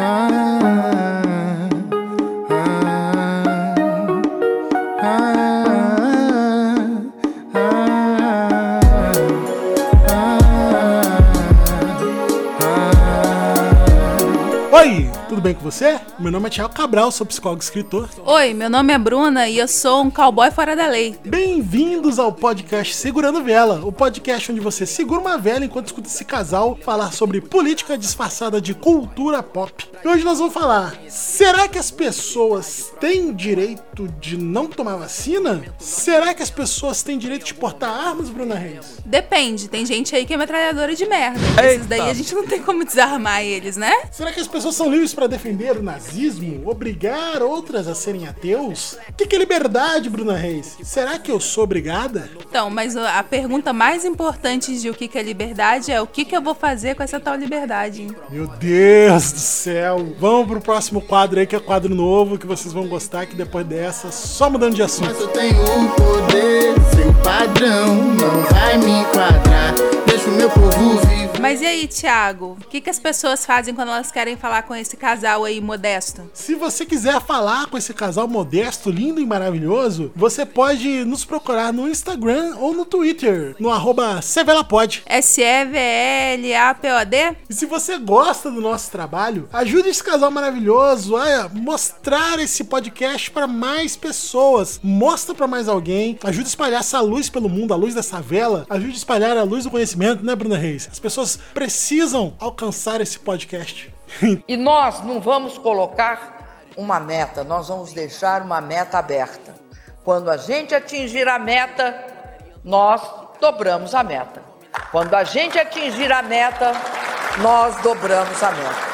Oi, tudo bem com você? Meu nome é Thiago Cabral, sou psicólogo e escritor. Oi, meu nome é Bruna e eu sou um cowboy fora da lei. Bem-vindos ao podcast Segurando Vela, o podcast onde você segura uma vela enquanto escuta esse casal falar sobre política disfarçada de cultura pop. E hoje nós vamos falar: será que as pessoas têm direito de não tomar vacina? Será que as pessoas têm direito de portar armas, Bruna Reis? Depende, tem gente aí que é metralhadora de merda. Esses daí a gente não tem como desarmar eles, né? Será que as pessoas são livres para defender o nazismo, obrigar outras a serem ateus? O que que é liberdade, Bruna Reis? Será que eu sou obrigada? Então, mas a pergunta mais importante de o que que é liberdade é o que que eu vou fazer com essa tal liberdade. Meu Deus do céu! Vamos pro próximo quadro aí, que é quadro novo, que vocês vão gostar, que depois dessa, só mudando de assunto. Mas eu tenho o poder, seu padrão não vai me enquadrar. Deixa o meu povo viver. Mas e aí, Thiago? O que que as pessoas fazem quando elas querem falar com esse casal aí modesto? Se você quiser falar com esse casal modesto, lindo e maravilhoso, você pode nos procurar no Instagram ou no Twitter, no arroba. S-E-V-L-A-P-O-D? E se você gosta do nosso trabalho, ajude esse casal maravilhoso a mostrar esse podcast para mais pessoas. Mostra para mais alguém, ajude a espalhar essa luz pelo mundo, a luz dessa vela, ajude a espalhar a luz do conhecimento, né, Bruna Reis? As pessoas precisam alcançar esse podcast. E nós não vamos colocar uma meta, nós vamos deixar uma meta aberta. Quando a gente atingir a meta, nós dobramos a meta. Quando a gente atingir a meta, nós dobramos a meta.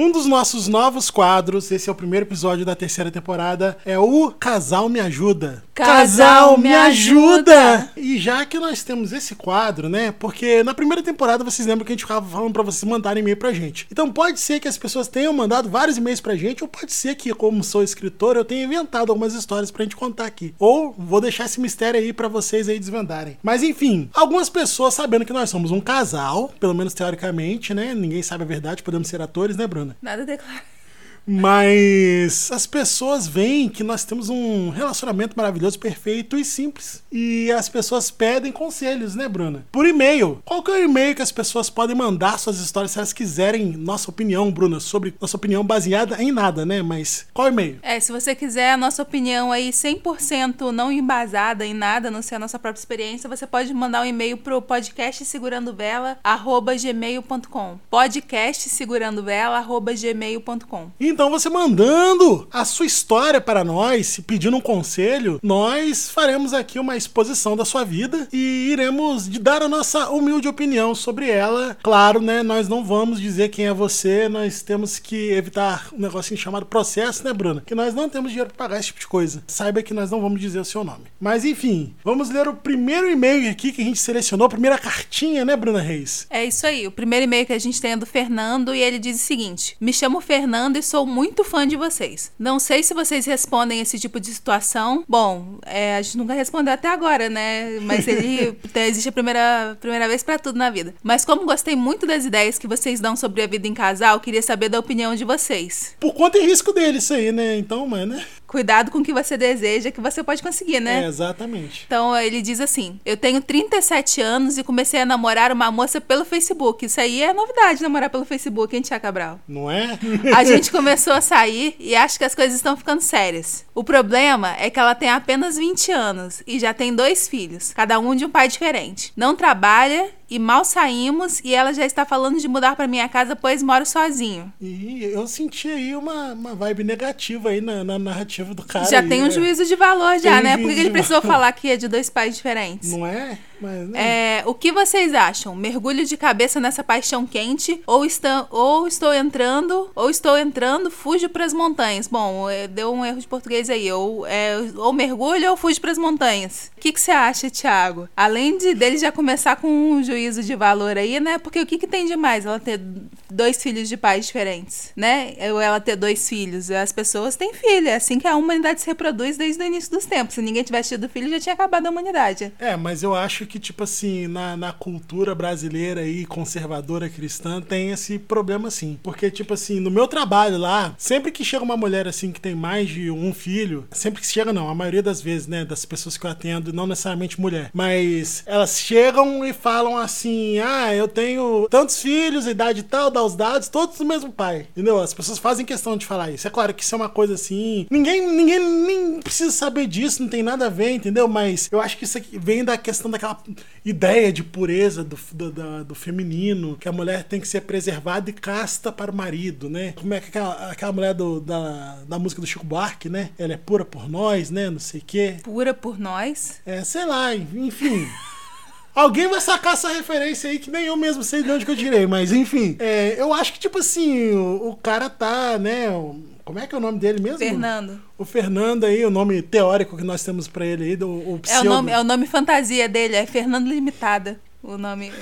Um dos nossos novos quadros, esse é o primeiro episódio da terceira temporada, é o Casal Me Ajuda. Casal Me Ajuda! E já que nós temos esse quadro, né? Porque na primeira temporada vocês lembram que a gente ficava falando pra vocês mandarem e-mail pra gente. Então pode ser que as pessoas tenham mandado vários e-mails pra gente, ou pode ser que, como sou escritor, eu tenha inventado algumas histórias pra gente contar aqui. Ou vou deixar esse mistério aí pra vocês aí desvendarem. Mas enfim, algumas pessoas sabendo que nós somos um casal, pelo menos teoricamente, né? Ninguém sabe a verdade, podemos ser atores, né, Bruna? Nada declara. Mas as pessoas veem que nós temos um relacionamento maravilhoso, perfeito e simples. E as pessoas pedem conselhos, né, Bruna? Por e-mail. Qual que é o e-mail que as pessoas podem mandar suas histórias se elas quiserem nossa opinião, Bruna, sobre nossa opinião baseada em nada, né? Mas qual e-mail? É, se você quiser a nossa opinião aí 100% não embasada em nada, a não ser a nossa própria experiência, você pode mandar um e-mail pro podcast segurando vela gmail.com. Podcast segurando vela gmail.com. Então você mandando a sua história para nós, pedindo um conselho, nós faremos aqui uma exposição da sua vida e iremos dar a nossa humilde opinião sobre ela. Claro, né? Nós não vamos dizer quem é você, nós temos que evitar um negocinho chamado processo, né, Bruna? Que nós não temos dinheiro para pagar esse tipo de coisa. Saiba que nós não vamos dizer o seu nome. Mas enfim, vamos ler o primeiro e-mail aqui que a gente selecionou, a primeira cartinha, né, Bruna Reis? É isso aí. O primeiro e-mail que a gente tem é do Fernando e ele diz o seguinte: Me chamo Fernando e sou muito fã de vocês. Não sei se vocês respondem esse tipo de situação. Bom, é, a gente nunca respondeu até agora, né? Mas ele existe a primeira, primeira vez pra tudo na vida. Mas como gostei muito das ideias que vocês dão sobre a vida em casal, queria saber da opinião de vocês. Por conta e risco dele, isso aí, né? Então, mano, né? Cuidado com o que você deseja, que você pode conseguir, né? É, exatamente. Então ele diz assim: Eu tenho 37 anos e comecei a namorar uma moça pelo Facebook. Isso aí é novidade, namorar pelo Facebook, hein, Tia Cabral? Não é? A gente começou a sair e acho que as coisas estão ficando sérias. O problema é que ela tem apenas 20 anos e já tem dois filhos, cada um de um pai diferente. Não trabalha e mal saímos e ela já está falando de mudar para minha casa pois moro sozinho. E eu senti aí uma, uma vibe negativa aí na, na narrativa do cara. já aí, tem um né? juízo de valor já, Tem um né? juízo Por que ele precisou valor. falar que é de dois pais diferentes? Não é? Mas, né? É, o que vocês acham? Mergulho de cabeça nessa paixão quente ou, está, ou estou entrando ou estou entrando, fujo para as montanhas? Bom, é, deu um erro de português aí. Ou, é, ou mergulho ou fujo para as montanhas. O que, que você acha, Thiago? Além de dele já começar com um juízo de valor aí, né? Porque o que, que tem de mais ela ter dois filhos de pais diferentes, né? Ou ela ter dois filhos. As pessoas têm filho. É assim que a humanidade se reproduz desde o início dos tempos. Se ninguém tivesse tido filho, já tinha acabado a humanidade. É, mas eu acho que, tipo assim, na, na cultura brasileira e conservadora cristã tem esse problema, sim. Porque, tipo assim, no meu trabalho lá, sempre que chega uma mulher, assim, que tem mais de um filho, sempre que chega, não, a maioria das vezes, né, das pessoas que eu atendo, não necessariamente mulher, mas elas chegam e falam assim: ah, eu tenho tantos filhos, idade tal, dá os dados, todos do mesmo pai. Entendeu? As pessoas fazem questão de falar isso. É claro que isso é uma coisa assim. Ninguém, ninguém nem precisa saber disso, não tem nada a ver, entendeu? Mas eu acho que isso aqui vem da questão daquela ideia de pureza do, do, do, feminino, que a mulher tem que ser preservada e casta para o marido, né? Como é que aquela, aquela mulher do, da, da música do Chico Buarque, né? Ela é pura por nós, né? Não sei o quê. Pura por nós? É, sei lá, enfim. Alguém vai sacar essa referência aí que nem eu mesmo sei de onde que eu tirei, mas enfim. É, eu acho que, tipo assim, o, o cara tá, né? o- Como é que é o nome dele mesmo? Fernando. O Fernando aí, o nome teórico que nós temos pra ele aí, do, o É o, pseudo. nome, é o nome fantasia dele, é Fernando Limitada. O nome.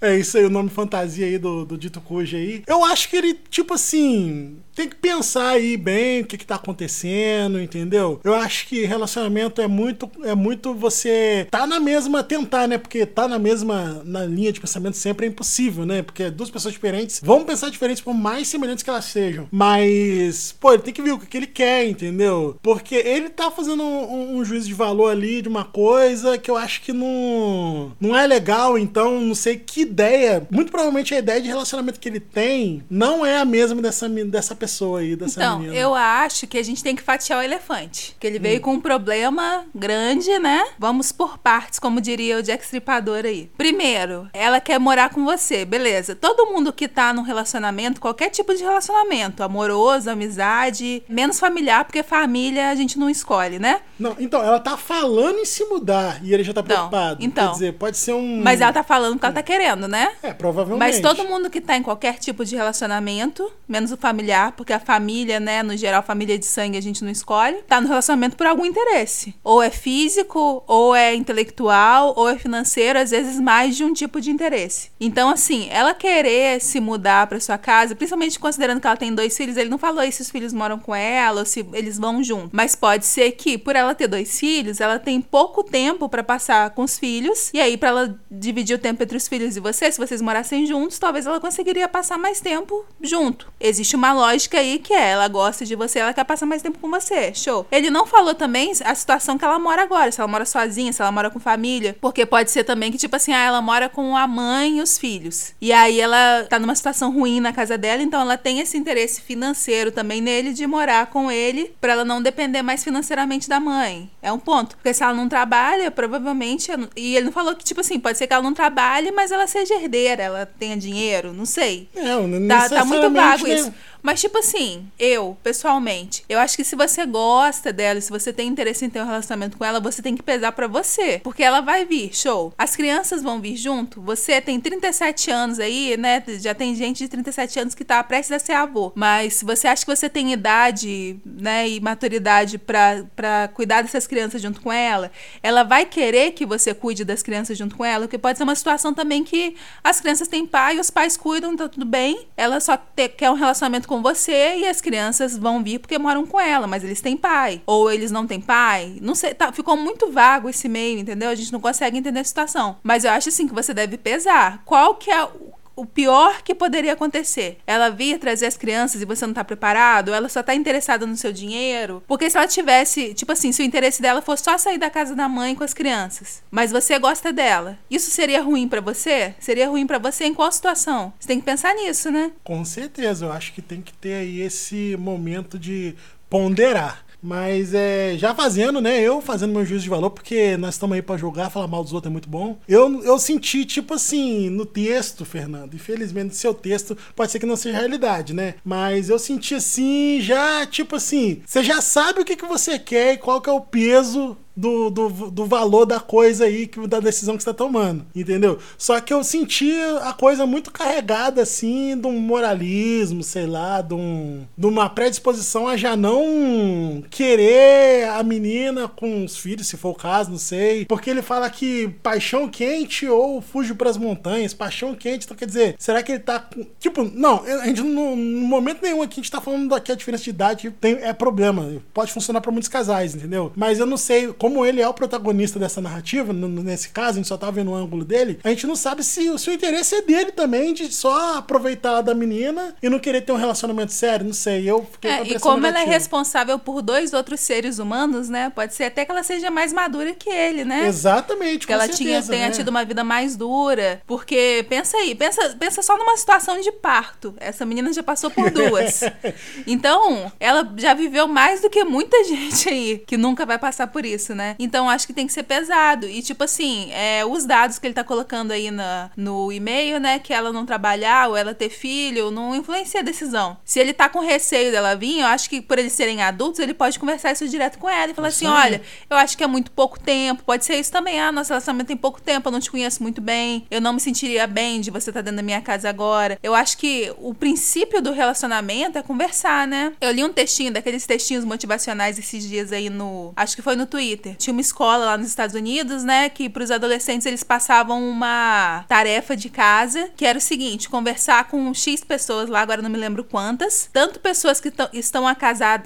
É isso aí, o nome fantasia aí do, do Dito Cujo aí. Eu acho que ele, tipo assim, tem que pensar aí bem o que, que tá acontecendo, entendeu? Eu acho que relacionamento é muito, é muito você tá na mesma, tentar, né? Porque tá na mesma, na linha de pensamento sempre é impossível, né? Porque duas pessoas diferentes vão pensar diferentes por mais semelhantes que elas sejam. Mas, pô, ele tem que ver o que, ele quer, entendeu? Porque ele tá fazendo um, um- juízo de valor ali de uma coisa que eu acho que não, não é legal, então não sei que ideia. Muito provavelmente a ideia de relacionamento que ele tem não é a mesma dessa, dessa pessoa aí, dessa Então, menina. eu acho que a gente tem que fatiar o elefante. Que ele Hum. veio com um problema grande, né? Vamos por partes, como diria o Jack Stripador aí. Primeiro, ela quer morar com você, beleza. Todo mundo que tá num relacionamento, qualquer tipo de relacionamento, amoroso, amizade, menos familiar, porque família a gente não escolhe, né? Não, então, ela tá falando em se mudar e ele já tá preocupado. então. Quer dizer, pode ser um. Mas ela tá falando porque ela tá querendo, né? É, provavelmente. Mas todo mundo que tá em qualquer tipo de relacionamento, menos o familiar, porque a família, né, no geral, família de sangue a gente não escolhe, tá no relacionamento por algum interesse. Ou é físico, ou é intelectual, ou é financeiro, às vezes mais de um tipo de interesse. Então, assim, ela querer se mudar pra sua casa, principalmente considerando que ela tem dois filhos, ele não falou se os filhos moram com ela ou se eles vão junto. Mas pode ser que, por ela ter dois filhos, ela tem pouco tempo pra passar com os filhos, e aí, pra ela dividir o tempo entre os filhos e você, se vocês morassem juntos, talvez ela conseguiria passar mais tempo junto. Existe uma lógica aí que é, ela gosta de você, ela quer passar mais tempo com você. Show. Ele não falou também a situação que ela mora agora, se ela mora sozinha, se ela mora com família, porque pode ser também que, tipo assim, ah, ela mora com a mãe e os filhos. E aí ela tá numa situação ruim na casa dela, então ela tem esse interesse financeiro também nele de morar com ele, pra ela não depender mais financeiramente da mãe. É um ponto. Porque se ela não trabalha, provavelmente. E ele não falou que, tipo assim, pode ser que ela não trabalhe, mas ela seja herdeira, ela tenha dinheiro, não sei. É, não Tá, tá muito vago isso. Mas, tipo assim, eu, pessoalmente, eu acho que se você gosta dela, se você tem interesse em ter um relacionamento com ela, você tem que pesar pra você. Porque ela vai vir, show. As crianças vão vir junto. Você tem 37 anos aí, né? Já tem gente de 37 anos que tá prestes a ser avô. Mas se você acha que você tem idade, né, e maturidade pra cuidar dessas crianças junto com ela, ela vai querer que você cuide das crianças junto com ela, porque pode ser uma situação também que as crianças têm pai, os pais cuidam, tá tudo bem. Ela só quer um relacionamento com você e as crianças vão vir porque moram com ela, mas eles têm pai. Ou eles não têm pai. Não sei, tá, ficou muito vago esse meio, entendeu? A gente não consegue entender a situação. Mas eu acho assim que você deve pesar. Qual que é o pior que poderia acontecer. Ela vir trazer as crianças e você não tá preparado, ela só tá interessada no seu dinheiro. Porque se ela tivesse, tipo assim, se o interesse dela fosse só sair da casa da mãe com as crianças, mas você gosta dela, isso seria ruim pra você? Seria ruim pra você em qual situação? Você tem que pensar nisso, né? Com certeza, eu acho que tem que ter aí esse momento de ponderar. Mas é, já fazendo, né? Eu fazendo meu juízo de valor, porque nós estamos aí pra jogar, falar mal dos outros é muito bom. Eu, eu senti, tipo assim, no texto, Fernando. Infelizmente, seu texto, pode ser que não seja realidade, né? Mas eu senti assim, já, tipo assim, você já sabe o que, que você quer e qual que é o peso do, do, do valor da coisa aí, que, da decisão que você tá tomando, entendeu? Só que eu senti a coisa muito carregada, assim, de um moralismo, sei lá, de, um, de uma predisposição a já não querer a menina com os filhos, se for o caso, não sei. Porque ele fala que paixão quente ou fujo pras montanhas, paixão quente, então quer dizer, será que ele tá. Tipo, não, a gente não, no momento nenhum aqui a gente tá falando daqui a diferença de idade tem, é problema. Pode funcionar pra muitos casais, entendeu? Mas eu não sei, como ele é o protagonista dessa narrativa, nesse caso, a gente só tá vendo o ângulo dele, a gente não sabe se, o- se o interesse é dele também, de só aproveitar da menina e não querer ter um relacionamento sério, não sei. Eu fiquei com a É, e como ela é negativa. responsável por dois outros seres humanos, né? Pode ser até que ela seja mais madura que ele, né? Exatamente, Que com ela tinha, certeza, tenha né? tido uma vida mais dura. Porque, pensa aí, pensa, pensa só numa situação de parto. Essa menina já passou por duas. então, ela já viveu mais do que muita gente aí que nunca vai passar por isso, né? Então, acho que tem que ser pesado. E, tipo assim, é, os dados que ele tá colocando aí na, no e-mail, né? Que ela não trabalhar ou ela ter filho, não influencia a decisão. Se ele tá com receio dela vir, eu acho que por eles serem adultos, ele pode conversar isso direto com ela e falar assim: olha, eu acho que é muito pouco tempo. Pode ser isso também. Ah, nosso relacionamento tem pouco tempo, eu não te conheço muito bem. Eu não me sentiria bem de você estar dentro da minha casa agora. Eu acho que o princípio do relacionamento é conversar, né? Eu li um textinho, daqueles textinhos motivacionais esses dias aí no. Acho que foi no Twitter. Tinha uma escola lá nos Estados Unidos, né? Que pros adolescentes eles passavam uma tarefa de casa, que era o seguinte: conversar com X pessoas lá, agora não me lembro quantas. Tanto pessoas que tão- estão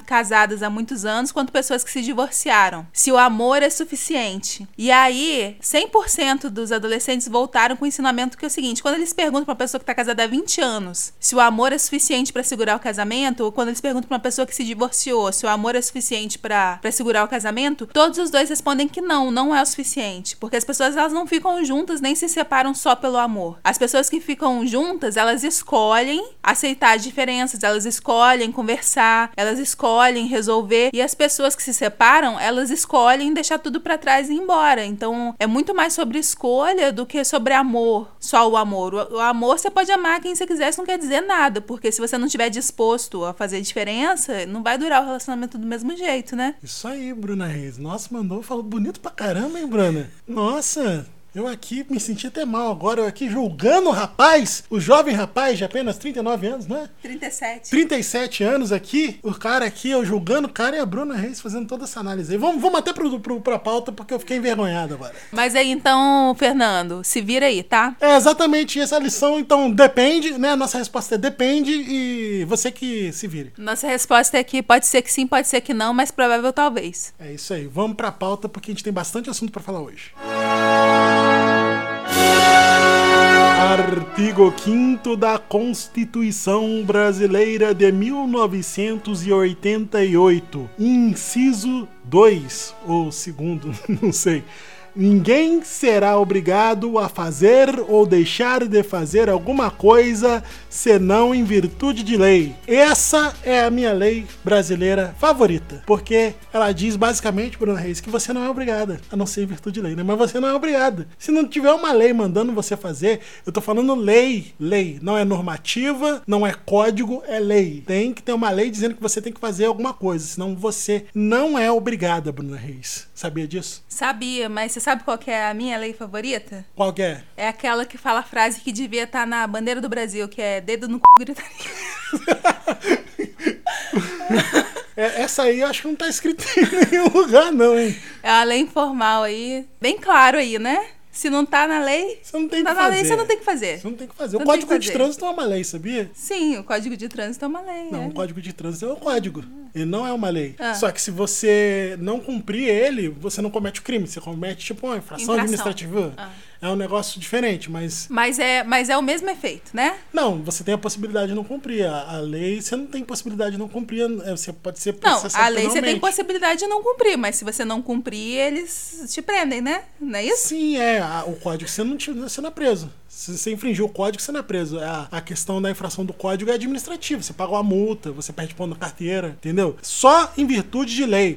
casadas há muitos anos, quanto pessoas que se divorciaram. Se o amor é suficiente. E aí, 100% dos adolescentes voltaram com o ensinamento que é o seguinte: quando eles perguntam pra uma pessoa que tá casada há 20 anos se o amor é suficiente pra segurar o casamento, ou quando eles perguntam pra uma pessoa que se divorciou se o amor é suficiente pra segurar o casamento, todos os dois respondem que não, não é o suficiente. Porque as pessoas elas não ficam juntas nem se separam só pelo amor. As pessoas que ficam juntas, elas escolhem aceitar as diferenças, elas escolhem conversar, elas escolhem resolver. E as pessoas que se separam, elas escolhem deixar tudo pra trás e ir embora. Então é muito mais sobre escolha do que sobre amor, só o amor. O, o amor você pode amar quem você quiser, isso não quer dizer nada, porque se você não estiver disposto a fazer diferença, não vai durar o relacionamento do mesmo jeito, né? Isso aí, Bruna Reis. Nossa, mandou, falou bonito pra caramba, hein, Bruna? Nossa, eu aqui me senti até mal agora, eu aqui julgando o rapaz, o jovem rapaz de apenas 39 anos, né? 37. 37 anos aqui, o cara aqui, eu julgando o cara e a Bruna Reis fazendo toda essa análise aí. Vamos, vamos até pro, pro, pra pauta, porque eu fiquei envergonhado agora. Mas aí então, Fernando, se vira aí, tá? É exatamente essa lição, então depende, né? Nossa resposta é depende e você que se vire. Nossa resposta é que pode ser que sim, pode ser que não, mas provável talvez. É isso aí, vamos pra pauta porque a gente tem bastante assunto pra falar hoje. Artigo 5 da Constituição Brasileira de 1988, inciso 2, ou segundo, não sei. Ninguém será obrigado a fazer ou deixar de fazer alguma coisa senão em virtude de lei. Essa é a minha lei brasileira favorita, porque ela diz basicamente, Bruna Reis, que você não é obrigada, a não ser em virtude de lei, né? Mas você não é obrigada. Se não tiver uma lei mandando você fazer, eu tô falando lei, lei, não é normativa, não é código, é lei. Tem que ter uma lei dizendo que você tem que fazer alguma coisa, senão você não é obrigada, Bruna Reis. Sabia disso? Sabia, mas você sabe qual que é a minha lei favorita? Qual é? É aquela que fala a frase que devia estar na bandeira do Brasil, que é dedo no c... gritaria. É, essa aí eu acho que não tá escrito em nenhum lugar, não, hein? É uma lei informal aí, bem claro aí, né? Se não tá na lei, Você não tem tá que na fazer. lei, você não tem que fazer. Você não tem que fazer. O Não tem Código que de fazer. Trânsito é uma lei, sabia? Sim, o Código de Trânsito é uma lei, Não, é. o Código de Trânsito é um código. Ele não é uma lei. Ah. Só que se você não cumprir ele, você não comete o crime. Você comete, tipo, uma infração, Infração. administrativa. Ah. É um negócio diferente, mas... Mas é, mas é o mesmo efeito, né? Não, você tem a possibilidade de não cumprir. A, a lei, você não tem possibilidade de não cumprir. é, Você pode ser Não, processado a lei você tem possibilidade de não cumprir, mas se você não cumprir, eles te prendem, né? Não é isso? Sim, é. a- o código você não, te- você não é preso. Se você infringiu o código, você não é preso. A, a questão da infração do código é administrativa. Você paga uma multa, você perde ponto na carteira, entendeu? Só em virtude de lei.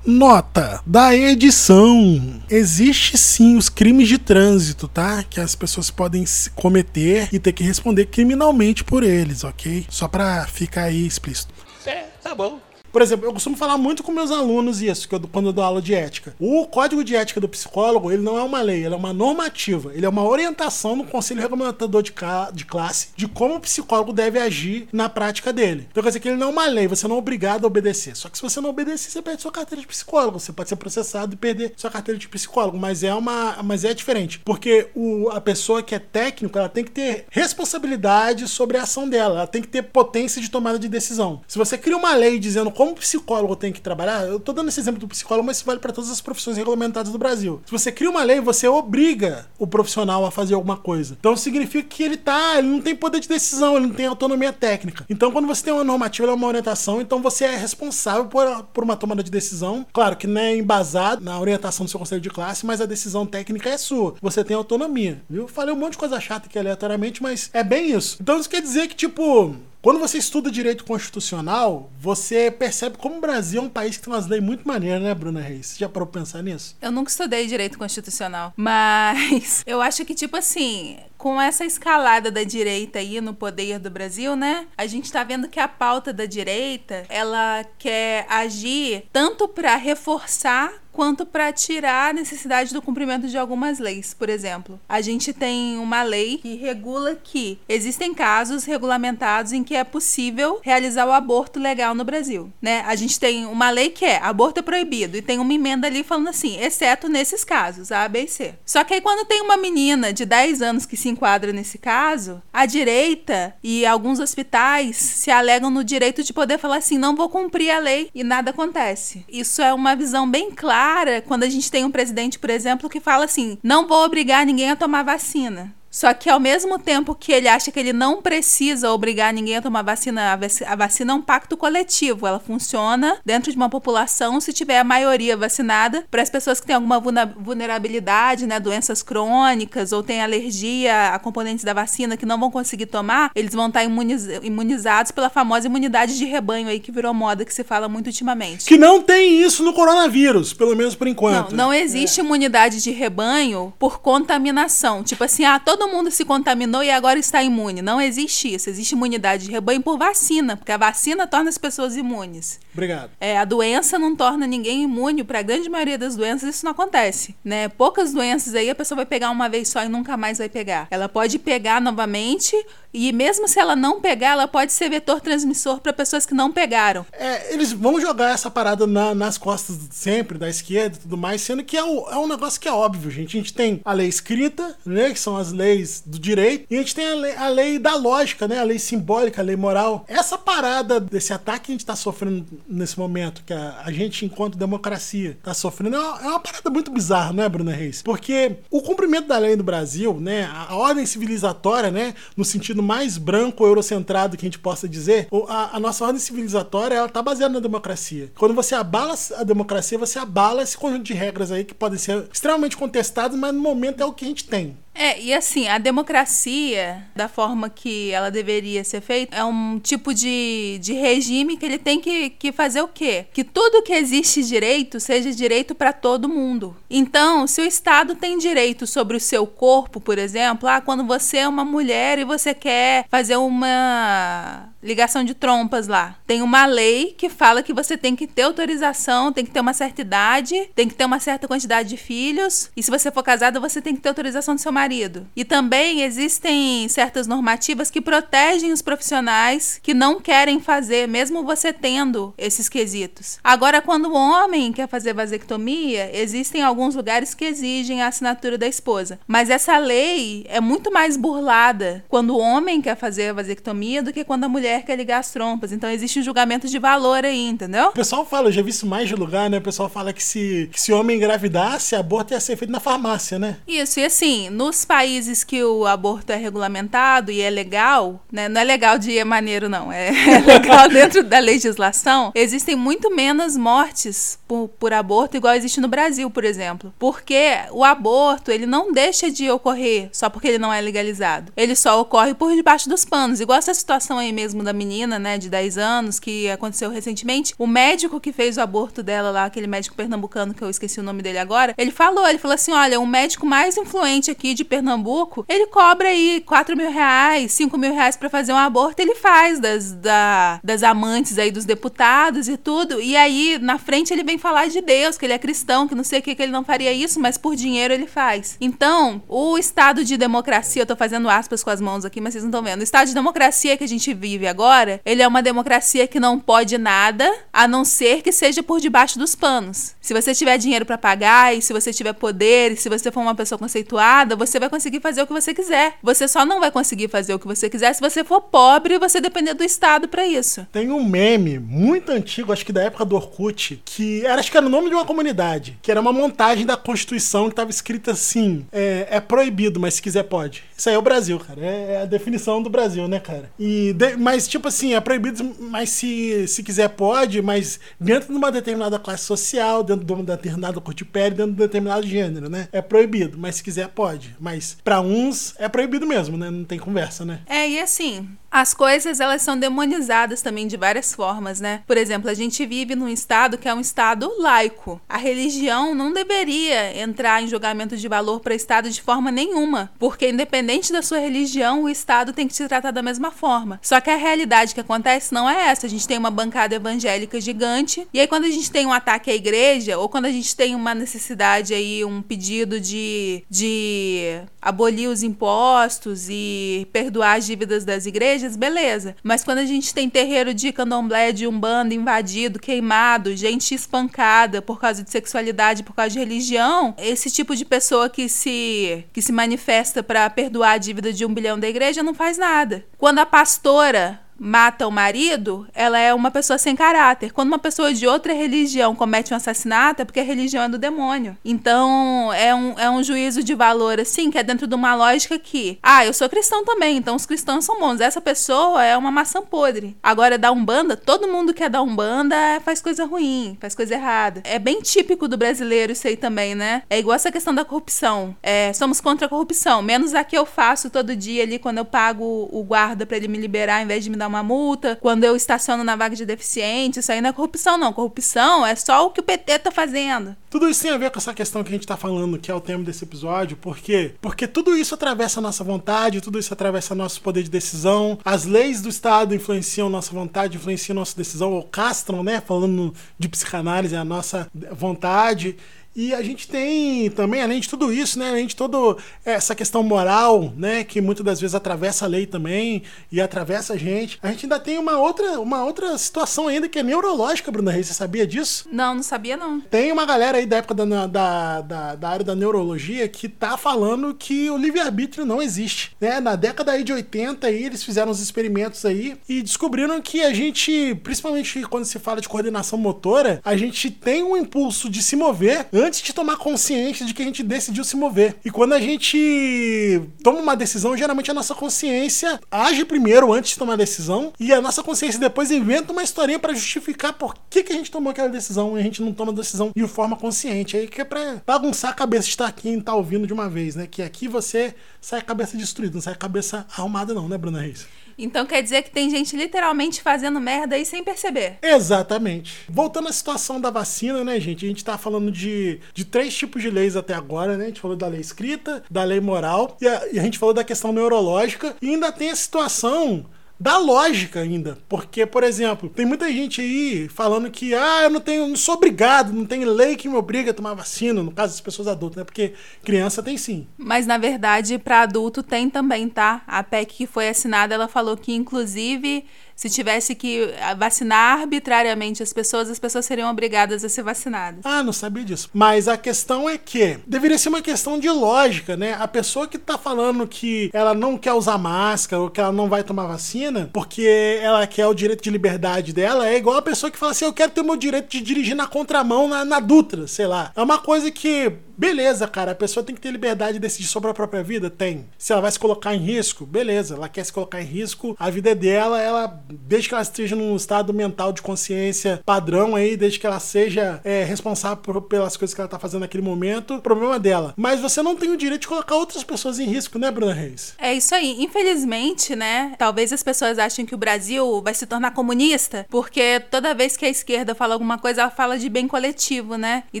Nota da edição. Existe sim os crimes de trânsito, tá? Que as pessoas podem cometer e ter que responder criminalmente por eles, ok? Só pra ficar aí explícito. É, tá bom. Por exemplo, eu costumo falar muito com meus alunos isso, que eu, quando eu dou aula de ética. O código de ética do psicólogo, ele não é uma lei, ele é uma normativa. Ele é uma orientação no conselho regulamentador de, de classe de como o psicólogo deve agir na prática dele. Então quer dizer que ele não é uma lei, você não é obrigado a obedecer. Só que se você não obedecer, você perde sua carteira de psicólogo. Você pode ser processado e perder sua carteira de psicólogo. Mas é uma. Mas é diferente. Porque o, a pessoa que é técnico, ela tem que ter responsabilidade sobre a ação dela. Ela tem que ter potência de tomada de decisão. Se você cria uma lei dizendo como o psicólogo tem que trabalhar, eu tô dando esse exemplo do psicólogo, mas isso vale para todas as profissões regulamentadas do Brasil. Se você cria uma lei, você obriga o profissional a fazer alguma coisa. Então significa que ele tá, ele não tem poder de decisão, ele não tem autonomia técnica. Então quando você tem uma normativa, é uma orientação, então você é responsável por, por uma tomada de decisão. Claro que não é embasado na orientação do seu conselho de classe, mas a decisão técnica é sua. Você tem autonomia, viu? Falei um monte de coisa chata aqui aleatoriamente, mas é bem isso. Então isso quer dizer que, tipo, quando você estuda direito constitucional, você percebe como o Brasil é um país que tem umas leis muito maneiras, né, Bruna Reis? Você já parou pra pensar nisso? Eu nunca estudei direito constitucional, mas eu acho que, tipo assim, com essa escalada da direita aí no poder do Brasil, né? A gente tá vendo que a pauta da direita, ela quer agir tanto para reforçar quanto para tirar a necessidade do cumprimento de algumas leis. Por exemplo, a gente tem uma lei que regula que existem casos regulamentados em que é possível realizar o aborto legal no Brasil, né? A gente tem uma lei que é aborto é proibido e tem uma emenda ali falando assim, exceto nesses casos, A, B e C. Só que aí quando tem uma menina de 10 anos que se enquadra nesse caso, a direita e alguns hospitais se alegam no direito de poder falar assim, não vou cumprir a lei e nada acontece. Isso é uma visão bem clara clara quando a gente tem um presidente, por exemplo, que fala assim: não vou obrigar ninguém a tomar vacina. Só que ao mesmo tempo que ele acha que ele não precisa obrigar ninguém a tomar vacina, a vacina é um pacto coletivo. Ela funciona dentro de uma população se tiver a maioria vacinada. Para as pessoas que têm alguma vulnerabilidade, né, doenças crônicas ou têm alergia a componentes da vacina que não vão conseguir tomar, eles vão estar imuniz imunizados pela famosa imunidade de rebanho aí que virou moda que se fala muito ultimamente. Que não tem isso no coronavírus, pelo menos por enquanto. Não, não existe é. imunidade de rebanho por contaminação. Tipo assim, ah, todo todo mundo se contaminou e agora está imune. Não existe isso. Existe imunidade de rebanho por vacina, porque a vacina torna as pessoas imunes. Obrigado. É, a doença não torna ninguém imune. Para a grande maioria das doenças, isso não acontece. Né? Poucas doenças aí a pessoa vai pegar uma vez só e nunca mais vai pegar. Ela pode pegar novamente e mesmo se ela não pegar, ela pode ser vetor transmissor para pessoas que não pegaram. É, eles vão jogar essa parada na, nas costas sempre, da esquerda e tudo mais, sendo que é, o, é um negócio que é óbvio, gente. A gente tem a lei escrita, né, que são as leis do direito, e a gente tem a lei, a lei da lógica, né, a lei simbólica, a lei moral. Essa parada desse ataque que a gente está sofrendo nesse momento, que a, a gente, enquanto democracia, está sofrendo, é uma, é uma, parada muito bizarra, né, Bruna Reis? Porque o cumprimento da lei do Brasil, né, a, a ordem civilizatória, né, no sentido mais branco eurocentrado que a gente possa dizer, a, a nossa ordem civilizatória ela está baseada na democracia. Quando você abala a democracia, você abala esse conjunto de regras aí que podem ser extremamente contestadas, mas no momento é o que a gente tem. É, e assim, a democracia, da forma que ela deveria ser feita, é um tipo de, de regime que ele tem que, que fazer o quê? Que tudo que existe direito seja direito para todo mundo. Então, se o Estado tem direito sobre o seu corpo, por exemplo, ah, quando você é uma mulher e você quer fazer uma ligação de trompas lá. Tem uma lei que fala que você tem que ter autorização, tem que ter uma certa idade, tem que ter uma certa quantidade de filhos, e se você for casada, você tem que ter autorização do seu marido. E também existem certas normativas que protegem os profissionais que não querem fazer, mesmo você tendo esses quesitos. Agora, quando o homem quer fazer vasectomia, existem alguns lugares que exigem a assinatura da esposa. Mas essa lei é muito mais burlada quando o homem quer fazer a vasectomia do que quando a mulher mulher quer ligar as trompas. Então existe um julgamento de valor aí, entendeu? O pessoal fala, eu já vi isso mais de lugar, né? O pessoal fala que se, que se homem engravidasse, aborto ia ser feito na farmácia, né? Isso, e assim, nos países que o aborto é regulamentado e é legal, né? Não é legal de ir maneiro, não. É, é legal dentro da legislação. Existem muito menos mortes por, por aborto, igual existe no Brasil, por exemplo. Porque o aborto, ele não deixa de ocorrer só porque ele não é legalizado. Ele só ocorre por debaixo dos panos. Igual essa situação aí mesmo mesmo da menina, né, de 10 anos, que aconteceu recentemente, o médico que fez o aborto dela lá, aquele médico pernambucano que eu esqueci o nome dele agora, ele falou, ele falou assim, olha, o médico mais influente aqui de Pernambuco, ele cobra aí 4 mil reais, 5 mil reais pra fazer um aborto, ele faz das, da, das amantes aí dos deputados e tudo, e aí na frente ele vem falar de Deus, que ele é cristão, que não sei o que, que ele não faria isso, mas por dinheiro ele faz. Então, o estado de democracia, eu tô fazendo aspas com as mãos aqui, mas vocês não estão vendo, o estado de democracia que a gente vive agora, ele é uma democracia que não pode nada, a não ser que seja por debaixo dos panos. Se você tiver dinheiro para pagar e se você tiver poder, e se você for uma pessoa conceituada, você vai conseguir fazer o que você quiser. Você só não vai conseguir fazer o que você quiser se você for pobre e você depender do Estado para isso. Tem um meme muito antigo, acho que da época do Orkut, que era, acho que era o nome de uma comunidade, que era uma montagem da Constituição que tava escrita assim: é, é proibido, mas se quiser pode. Isso aí é o Brasil, cara. É, é a definição do Brasil, né, cara? E de- mas, tipo assim, é proibido, mas se, se quiser pode, mas dentro de uma determinada classe social, dentro de uma determinada cor de pele, dentro de um determinado gênero, né? É proibido, mas se quiser pode. Mas pra uns é proibido mesmo, né? Não tem conversa, né? É, e assim, as coisas elas são demonizadas também de várias formas, né? Por exemplo, a gente vive num estado que é um estado laico. A religião não deveria entrar em julgamento de valor para estado de forma nenhuma, porque independente da sua religião, o estado tem que te tratar da mesma forma. Só que a realidade que acontece não é essa. A gente tem uma bancada evangélica gigante, e aí quando a gente tem um ataque à igreja ou quando a gente tem uma necessidade aí, um pedido de de abolir os impostos e perdoar as dívidas das igrejas, beleza. Mas quando a gente tem terreiro de candomblé, de umbanda invadido, queimado, gente espancada por causa de sexualidade, por causa de religião, esse tipo de pessoa que se que se manifesta para perdoar a dívida de um bilhão da igreja não faz nada. Quando a pastora mata o marido, ela é uma pessoa sem caráter. Quando uma pessoa de outra religião comete um assassinato, é porque a religião é do demônio. Então, é um, é um juízo de valor, assim, que é dentro de uma lógica que, ah, eu sou cristão também, então os cristãos são bons. Essa pessoa é uma maçã podre. Agora, da Umbanda, todo mundo que é da Umbanda faz coisa ruim, faz coisa errada. É bem típico do brasileiro isso aí também, né? É igual essa questão da corrupção. É, somos contra a corrupção, menos a que eu faço todo dia ali quando eu pago o guarda pra ele me liberar em vez de me dar uma multa, quando eu estaciono na vaga de deficiente, isso aí não é corrupção, não. Corrupção é só o que o PT tá fazendo. Tudo isso tem a ver com essa questão que a gente tá falando, que é o tema desse episódio, por quê? Porque tudo isso atravessa a nossa vontade, tudo isso atravessa nosso poder de decisão, as leis do Estado influenciam nossa vontade, influenciam nossa decisão, ou castram, né? Falando de psicanálise, a nossa vontade. E a gente tem também, além de tudo isso, né, além de toda essa questão moral, né, que muitas das vezes atravessa a lei também e atravessa a gente, a gente ainda tem uma outra, uma outra situação ainda que é neurológica, Bruna Reis, você sabia disso? Não, não sabia não. Tem uma galera aí da época da, da, da, da área da neurologia que tá falando que o livre-arbítrio não existe. Né? Na década aí de 80 aí, eles fizeram uns experimentos aí e descobriram que a gente, principalmente quando se fala de coordenação motora, a gente tem um impulso de se mover antes de tomar consciência de que a gente decidiu se mover. E quando a gente toma uma decisão, geralmente a nossa consciência age primeiro antes de tomar a decisão e a nossa consciência depois inventa uma historinha para justificar por que, que a gente tomou aquela decisão e a gente não toma a decisão de forma consciente. Aí que é pra bagunçar a cabeça de estar aqui e estar ouvindo de uma vez, né? Que aqui você sai a cabeça destruída, não sai a cabeça arrumada não, né, Bruna Reis? Então quer dizer que tem gente literalmente fazendo merda aí sem perceber. Exatamente. Voltando à situação da vacina, né, gente? A gente tá falando de, de três tipos de leis até agora, né? A gente falou da lei escrita, da lei moral e a, e a gente falou da questão neurológica e ainda tem a situação da lógica ainda. Porque, por exemplo, tem muita gente aí falando que, ah, eu não tenho, não sou obrigado, não tem lei que me obriga a tomar vacina, no caso das pessoas adultas, né? Porque criança tem sim. Mas na verdade, para adulto tem também, tá? A PEC que foi assinada, ela falou que inclusive se tivesse que vacinar arbitrariamente as pessoas, as pessoas seriam obrigadas a ser vacinadas. Ah, não sabia disso. Mas a questão é que deveria ser uma questão de lógica, né? A pessoa que tá falando que ela não quer usar máscara ou que ela não vai tomar vacina porque ela quer o direito de liberdade dela, é igual a pessoa que fala assim: eu quero ter o meu direito de dirigir na contramão na, na Dutra, sei lá. É uma coisa que beleza, cara, a pessoa tem que ter liberdade de decidir sobre a própria vida? Tem. Se ela vai se colocar em risco, beleza, ela quer se colocar em risco, a vida é dela, ela, desde que ela esteja num estado mental de consciência padrão aí, desde que ela seja é, responsável por, pelas coisas que ela tá fazendo naquele momento, o problema é dela. Mas você não tem o direito de colocar outras pessoas em risco, né, Bruna Reis? É isso aí. Infelizmente, né? Talvez as pessoas achem que o Brasil vai se tornar comunista, porque toda vez que a esquerda fala alguma coisa, ela fala de bem coletivo, né? E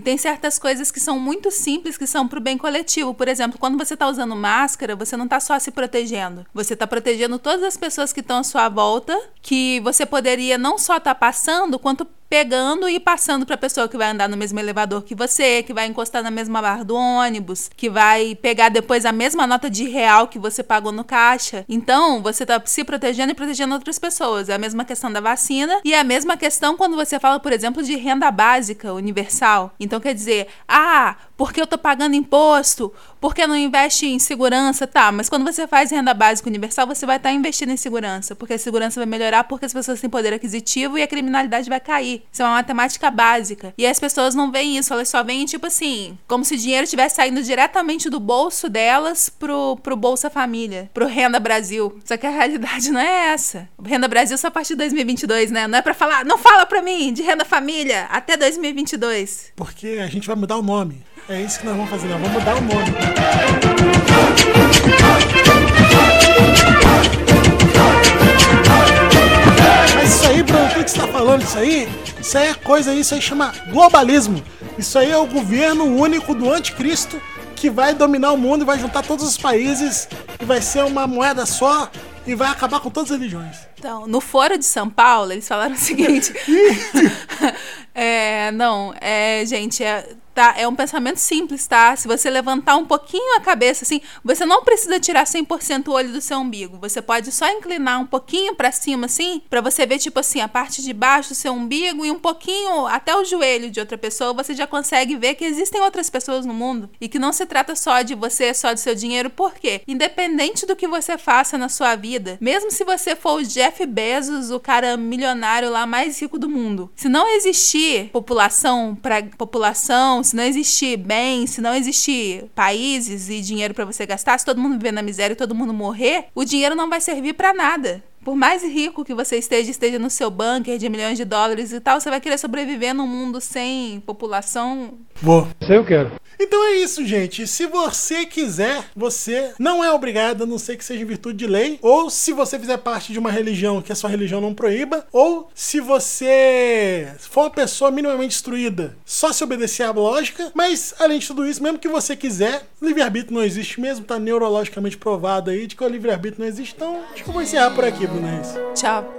tem certas coisas que são muito simples que são pro bem coletivo. Por exemplo, quando você tá usando máscara, você não tá só se protegendo. Você tá protegendo todas as pessoas que estão à sua volta, que você poderia não só estar tá passando, quanto pegando e passando para a pessoa que vai andar no mesmo elevador que você, que vai encostar na mesma barra do ônibus, que vai pegar depois a mesma nota de real que você pagou no caixa. Então, você está se protegendo e protegendo outras pessoas. É a mesma questão da vacina e é a mesma questão quando você fala, por exemplo, de renda básica universal. Então, quer dizer, ah, porque eu tô pagando imposto, porque não investe em segurança, tá, mas quando você faz renda básica universal, você vai estar tá investindo em segurança, porque a segurança vai melhorar porque as pessoas têm poder aquisitivo e a criminalidade vai cair. Isso é uma matemática básica. E as pessoas não veem isso, elas só veem, tipo assim, como se o dinheiro estivesse saindo diretamente do bolso delas pro, pro Bolsa Família, pro Renda Brasil. Só que a realidade não é essa. O Renda Brasil só a partir de 2022, né? Não é pra falar, não fala pra mim de Renda Família até 2022. Porque a gente vai mudar o nome. É isso que nós vamos fazer, nós vamos mudar o nome. Isso aí, isso aí é coisa, isso aí chama globalismo. Isso aí é o governo único do anticristo que vai dominar o mundo e vai juntar todos os países e vai ser uma moeda só e vai acabar com todas as religiões. Então, no Foro de São Paulo, eles falaram o seguinte. é, não, é, gente, é, tá? É um pensamento simples, tá? Se você levantar um pouquinho a cabeça, assim, você não precisa tirar 100% o olho do seu umbigo. Você pode só inclinar um pouquinho para cima, assim, para você ver, tipo assim, a parte de baixo do seu umbigo e um pouquinho até o joelho de outra pessoa. Você já consegue ver que existem outras pessoas no mundo e que não se trata só de você, só do seu dinheiro. Por quê? Independente do que você faça na sua vida, mesmo se você for o Jeff Bezos, o cara milionário lá mais rico do mundo, se não existir população para população, se não existir bem, se não existir países e dinheiro para você gastar, se todo mundo viver na miséria e todo mundo morrer, o dinheiro não vai servir para nada. Por mais rico que você esteja, esteja no seu bunker de milhões de dólares e tal, você vai querer sobreviver num mundo sem população. Vou. Isso eu quero. Então é isso, gente. Se você quiser, você não é obrigado, a não ser que seja em virtude de lei, ou se você fizer parte de uma religião que a sua religião não proíba, ou se você for uma pessoa minimamente instruída, só se obedecer à lógica. Mas, além de tudo isso, mesmo que você quiser, livre-arbítrio não existe mesmo, tá neurologicamente provado aí de que o livre-arbítrio não existe. Então, acho que eu vou encerrar por aqui, Bruna Tchau.